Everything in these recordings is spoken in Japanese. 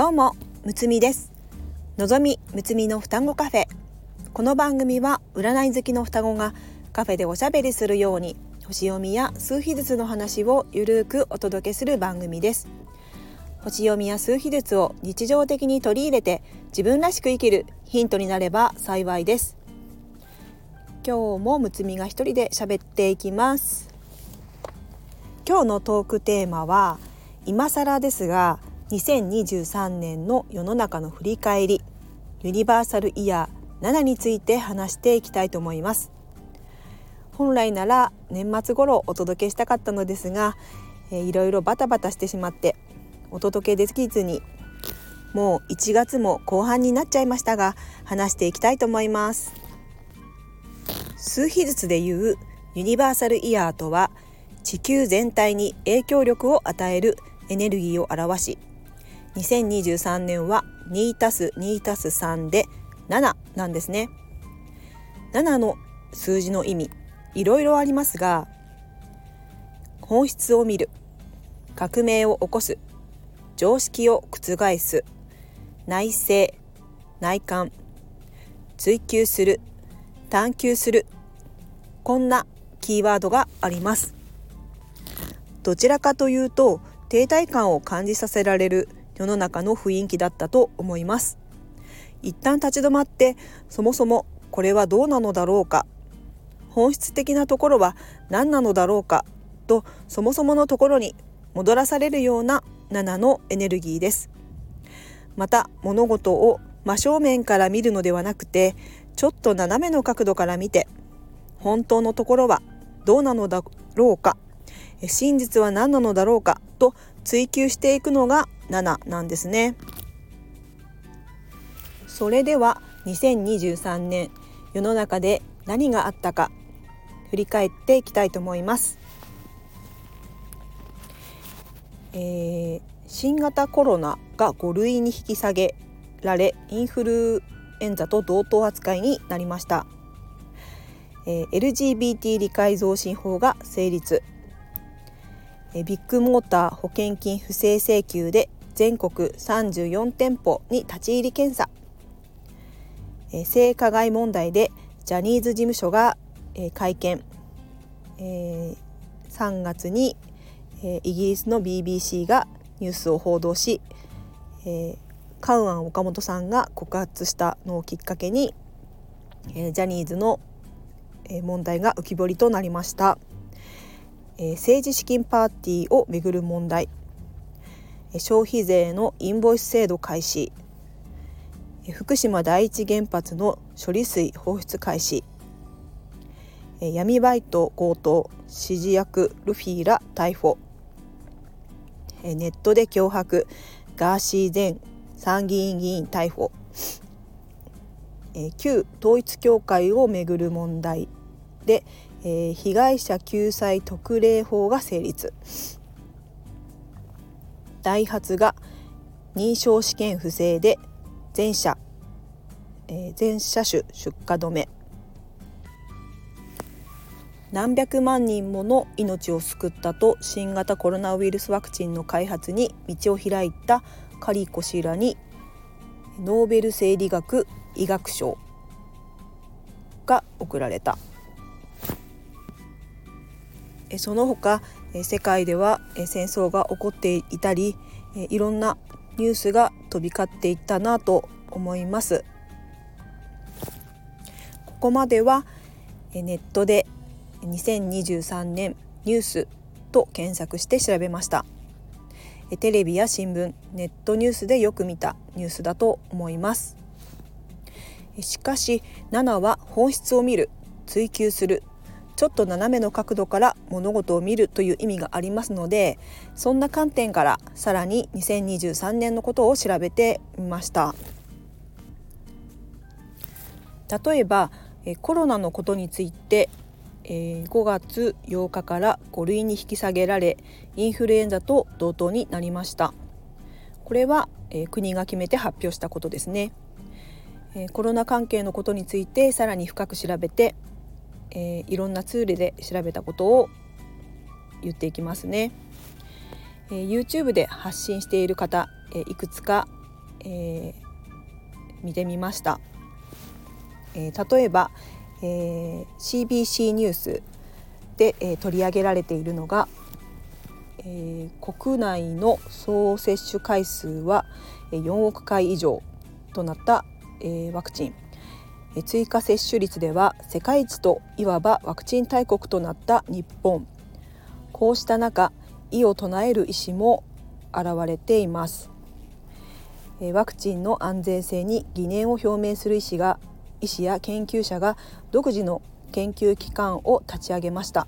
どうもむつみです。のぞみむつみの双子カフェ。この番組は占い好きの双子がカフェでおしゃべりするように星読みや数秘術の話をゆるくお届けする番組です。星読みや数秘術を日常的に取り入れて自分らしく生きるヒントになれば幸いです。今日もむつみが一人で喋っていきます。今日のトークテーマは今更ですが2023年の世の中の振り返りユニバーサルイヤー7について話していきたいと思います。本来なら年末頃お届けしたかったのですが、えー、いろいろバタバタしてしまってお届けできずにもう1月も後半になっちゃいましたが話していきたいと思います。数比術でいうユニバーサルイヤーとは地球全体に影響力を与えるエネルギーを表し2023年は2たす2たす3で7なんですね。7の数字の意味いろいろありますが本質を見る革命を起こす常識を覆す内政内観追求する探求するこんなキーワードがあります。どちらかというと停滞感を感じさせられる世の中の雰囲気だったと思います。一旦立ち止まってそもそもこれはどうなのだろうか。本質的なところは何なのだろうか。とそもそものところに戻らされるような7のエネルギーです。また物事を真正面から見るのではなくてちょっと斜めの角度から見て本当のところはどうなのだろうか。真実は何なのだろうか。と追求していくのが7なんですね。それでは2023年世の中で何があったか振り返っていきたいと思います、えー、新型コロナが5類に引き下げられインフルエンザと同等扱いになりました、えー、LGBT 理解増進法が成立。ビッグモーター保険金不正請求で全国34店舗に立ち入り検査。性加害問題でジャニーズ事務所が会見。3月にイギリスの BBC がニュースを報道しカウアン岡本さんが告発したのをきっかけにジャニーズの問題が浮き彫りとなりました。政治資金パーティーをめぐる問題。消費税のインボイス制度開始。福島第一原発の処理水放出開始。闇バイト強盗指示役ルフィら逮捕。ネットで脅迫ガーシー前参議院議員逮捕。旧統一教会をめぐる問題で被害者救済特例法が成立。ダイハツが認証試験不正で全車、えー、全車種出荷止め。何百万人もの命を救ったと新型コロナウイルスワクチンの開発に道を開いたカリコ氏らにノーベル生理学医学賞が贈られた。その他世界では戦争が起こっていたりいろんなニュースが飛び交っていったなと思います。ここまではネットで2023年ニュースと検索して調べました。テレビや新聞ネットニュースでよく見たニュースだと思います。しかし7は本質を見る追求するちょっと斜めの角度から物事を見るという意味がありますのでそんな観点からさらに2023年のことを調べてみました。例えばコロナのことについて5月8日から5類に引き下げられインフルエンザと同等になりました。これは国が決めて発表したことですね。コロナ関係のことについてさらに深く調べてえー、いろんなツールで調べたことを言っていきますね。えー、YouTube で発信している方、えー、いくつかえー、見てみました。えー、例えば、えー、CBC ニュースで、えー、取り上げられているのが、えー、国内の総接種回数は4億回以上となった、えー、ワクチン、追加接種率では世界一といわばワクチン大国となった日本。こうした中異を唱える医師も現れています。ワクチンの安全性に疑念を表明する医師が医師や研究者が独自の研究機関を立ち上げました、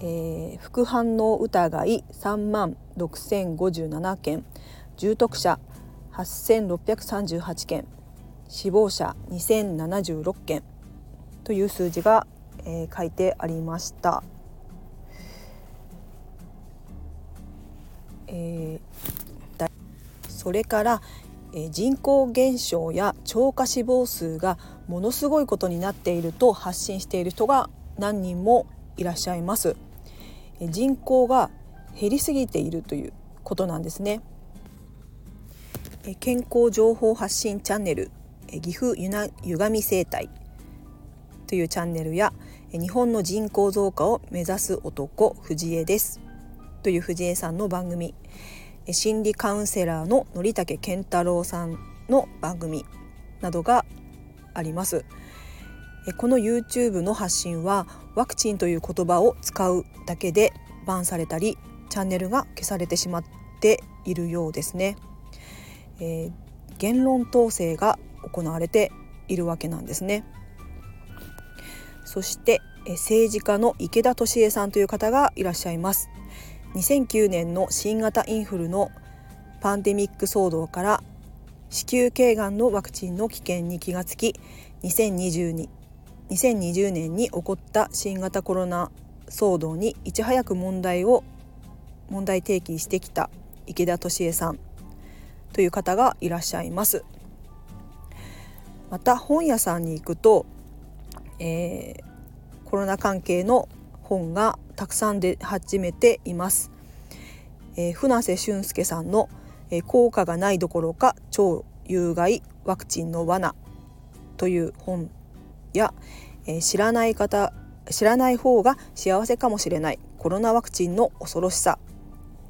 えー、副反応疑い3万6057件重篤者8638件死亡者2076件という数字が、えー、書いてありました。えー、それから、えー、人口減少や超過死亡数がものすごいことになっていると発信している人が何人もいらっしゃいます。えー、人口が減りすぎているということなんですね。えー、健康情報発信チャンネル、岐阜ゆな歪み生態というチャンネルや日本の人口増加を目指す男藤江ですという藤江さんの番組。心理カウンセラーの則武健太郎さんの番組などがあります。この YouTube の発信はワクチンという言葉を使うだけでバンされたりチャンネルが消されてしまっているようですね、えー、言論統制が行われているわけなんですね。そして政治家の池田敏恵さんという方がいらっしゃいます。2009年の新型インフルのパンデミック騒動から子宮頸がんのワクチンの危険に気がつき2020 2020年に起こった新型コロナ騒動にいち早く問題を問題提起してきた池田敏恵さんという方がいらっしゃいます。また本屋さんに行くと、えー、コロナ関係の本がたくさん出始めています。えー、船瀬俊介さんの、えー、効果がないどころか超有害ワクチンの罠という本や、えー、知らない方知らない方が幸せかもしれないコロナワクチンの恐ろしさ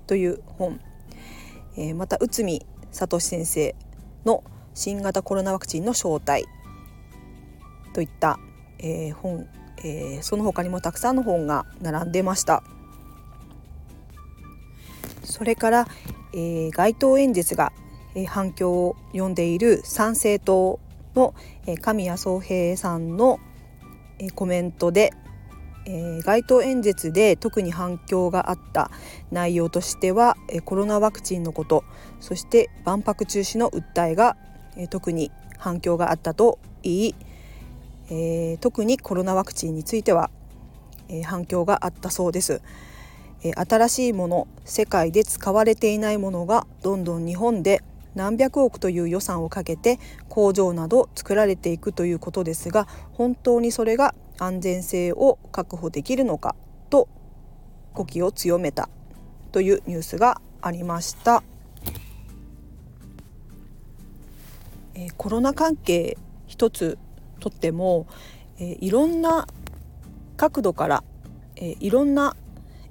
という本、えー、また内海聡先生の新型コロナワクチンの正体といった、えー、本えー、その他にもたくさんの本が並んでました。それから、えー、街頭演説が、えー、反響を呼んでいる参政党の、えー、神谷宗平さんの、えー、コメントで、えー、街頭演説で特に反響があった内容としては、えー、コロナワクチンのことそして万博中止の訴えが、え、特に反響があったと言いえー、特にコロナワクチンについては、え、反響があったそうです、え、新しいもの世界で使われていないものがどんどん日本で何百億という予算をかけて工場など作られていくということですが本当にそれが安全性を確保できるのかと語気を強めたというニュースがありました。え、コロナ関係一つとっても、え、いろんな角度から、え、いろんな、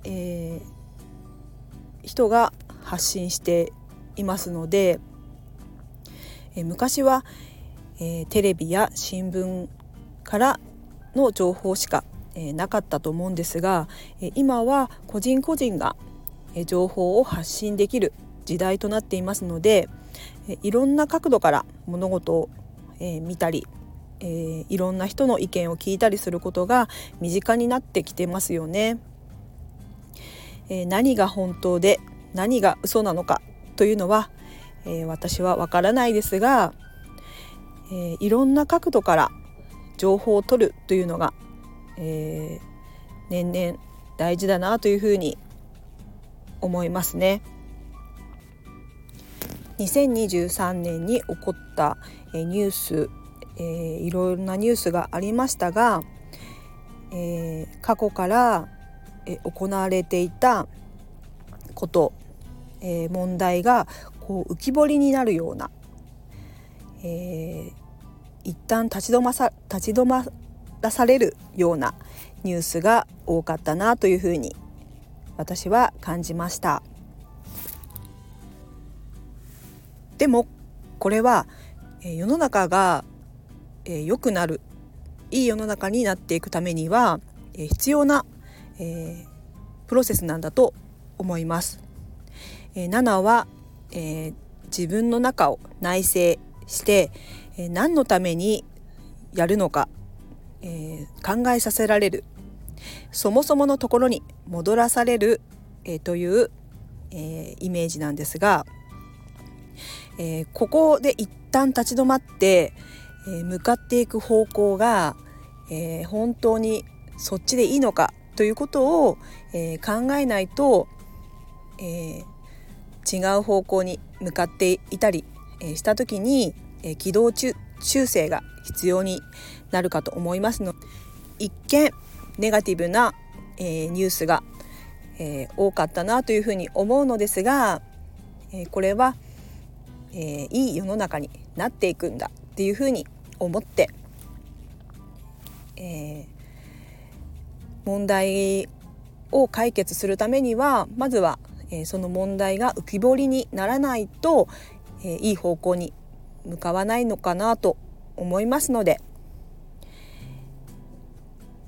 え、人が発信していますので、え、昔は、え、テレビや新聞からの情報しか、え、なかったと思うんですが、え、今は個人個人が、え、情報を発信できる時代となっていますので、いろんな角度から物事を、え、見たりえ、いろんな人の意見を聞いたりすることが身近になってきてますよね。え、何が本当で何が嘘なのかというのは、え、私はわからないですが、えいろんな角度から情報を取るというのが、え年々大事だなというふうに思いますね。2023年に起こったニュースえー、いろんなニュースがありましたが、えー、過去から、行われていたこと、えー、問題がこう浮き彫りになるような、えー、一旦立ち止まさ立ち止まらされるようなニュースが多かったなというふうに私は感じました。でもこれは、え、世の中がえ、良くなるいい世の中になっていくためには、え、必要な、えー、プロセスなんだと思います。えー、7は、えー、自分の中を内省して、え、何のためにやるのか、え、考えさせられるそもそものところに戻らされる、え、という、え、イメージなんですが、えー、ここで一旦立ち止まって、え向かっていく方向が、えー、本当にそっちでいいのかということを、え、考えないと、え、違う方向に向かっていたり、えした時に、え軌道修正が必要になるかと思いますので一見ネガティブな、えニュースが、え多かったなというふうに思うのですが、えこれは、えいい世の中になっていくんだっていうふうに思って、えー、問題を解決するためにはまずは、えー、その問題が浮き彫りにならないと、えー、いい方向に向かわないのかなと思いますので、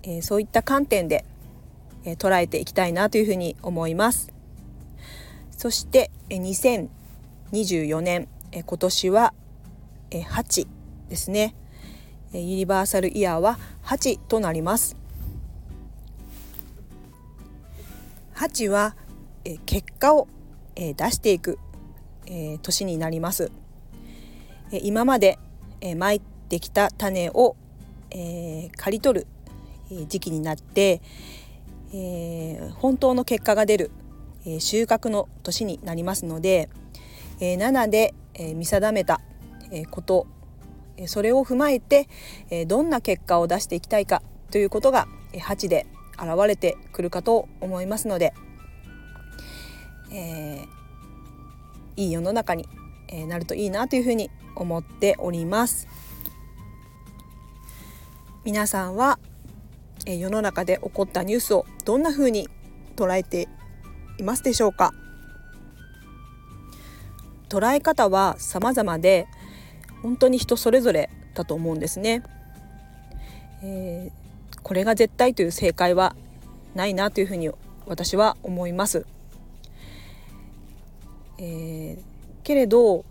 えー、そういった観点で、えー、捉えていきたいなというふうに思います。そして、え、2024年、えー、今年は、えー、8ですね。えユニバーサルイヤーは8となります。8はえ結果をえ出していくえ年になります。え今までえまいてきた種をえ刈り取る時期になってえ本当の結果が出る収穫の年になりますので7でえ見定めたえことそれを踏まえてえどんな結果を出していきたいかということが8で現れてくるかと思いますので、えー、いい世の中になるといいなというふうに思っております。皆さんは世の中で起こったニュースをどんなふうに捉えていますでしょうか？捉え方は様々で本当に人それぞれだと思うんですね。えー、これが絶対という正解はないなというふうに私は思います。えー、けれど、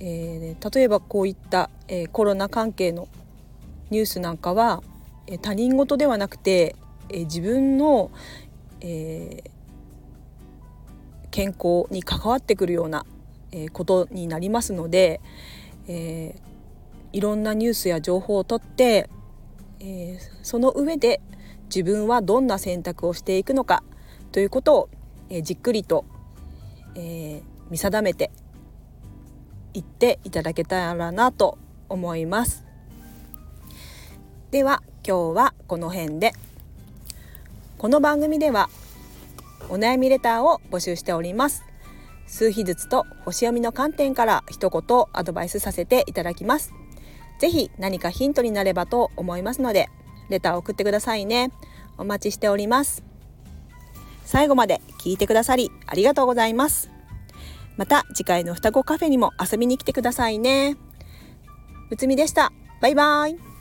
えー、例えばこういった、えー、コロナ関係のニュースなんかは、えー、他人事ではなくて、えー、自分の、えー、健康に関わってくるような、え、ことになりますので、えー、いろんなニュースや情報を取って、えー、その上で自分はどんな選択をしていくのかということを、えー、じっくりと、え見定めていっていただけたらなと思います。では今日はこの辺でこの番組ではお悩みレターを募集しております。数秘術と星読みの観点から一言アドバイスさせていただきます。ぜひ何かヒントになればと思いますので、レターを送ってくださいね。お待ちしております。最後まで聞いてくださりありがとうございます。また次回の双子カフェにも遊びに来てくださいね。むつみでした。バイバイ。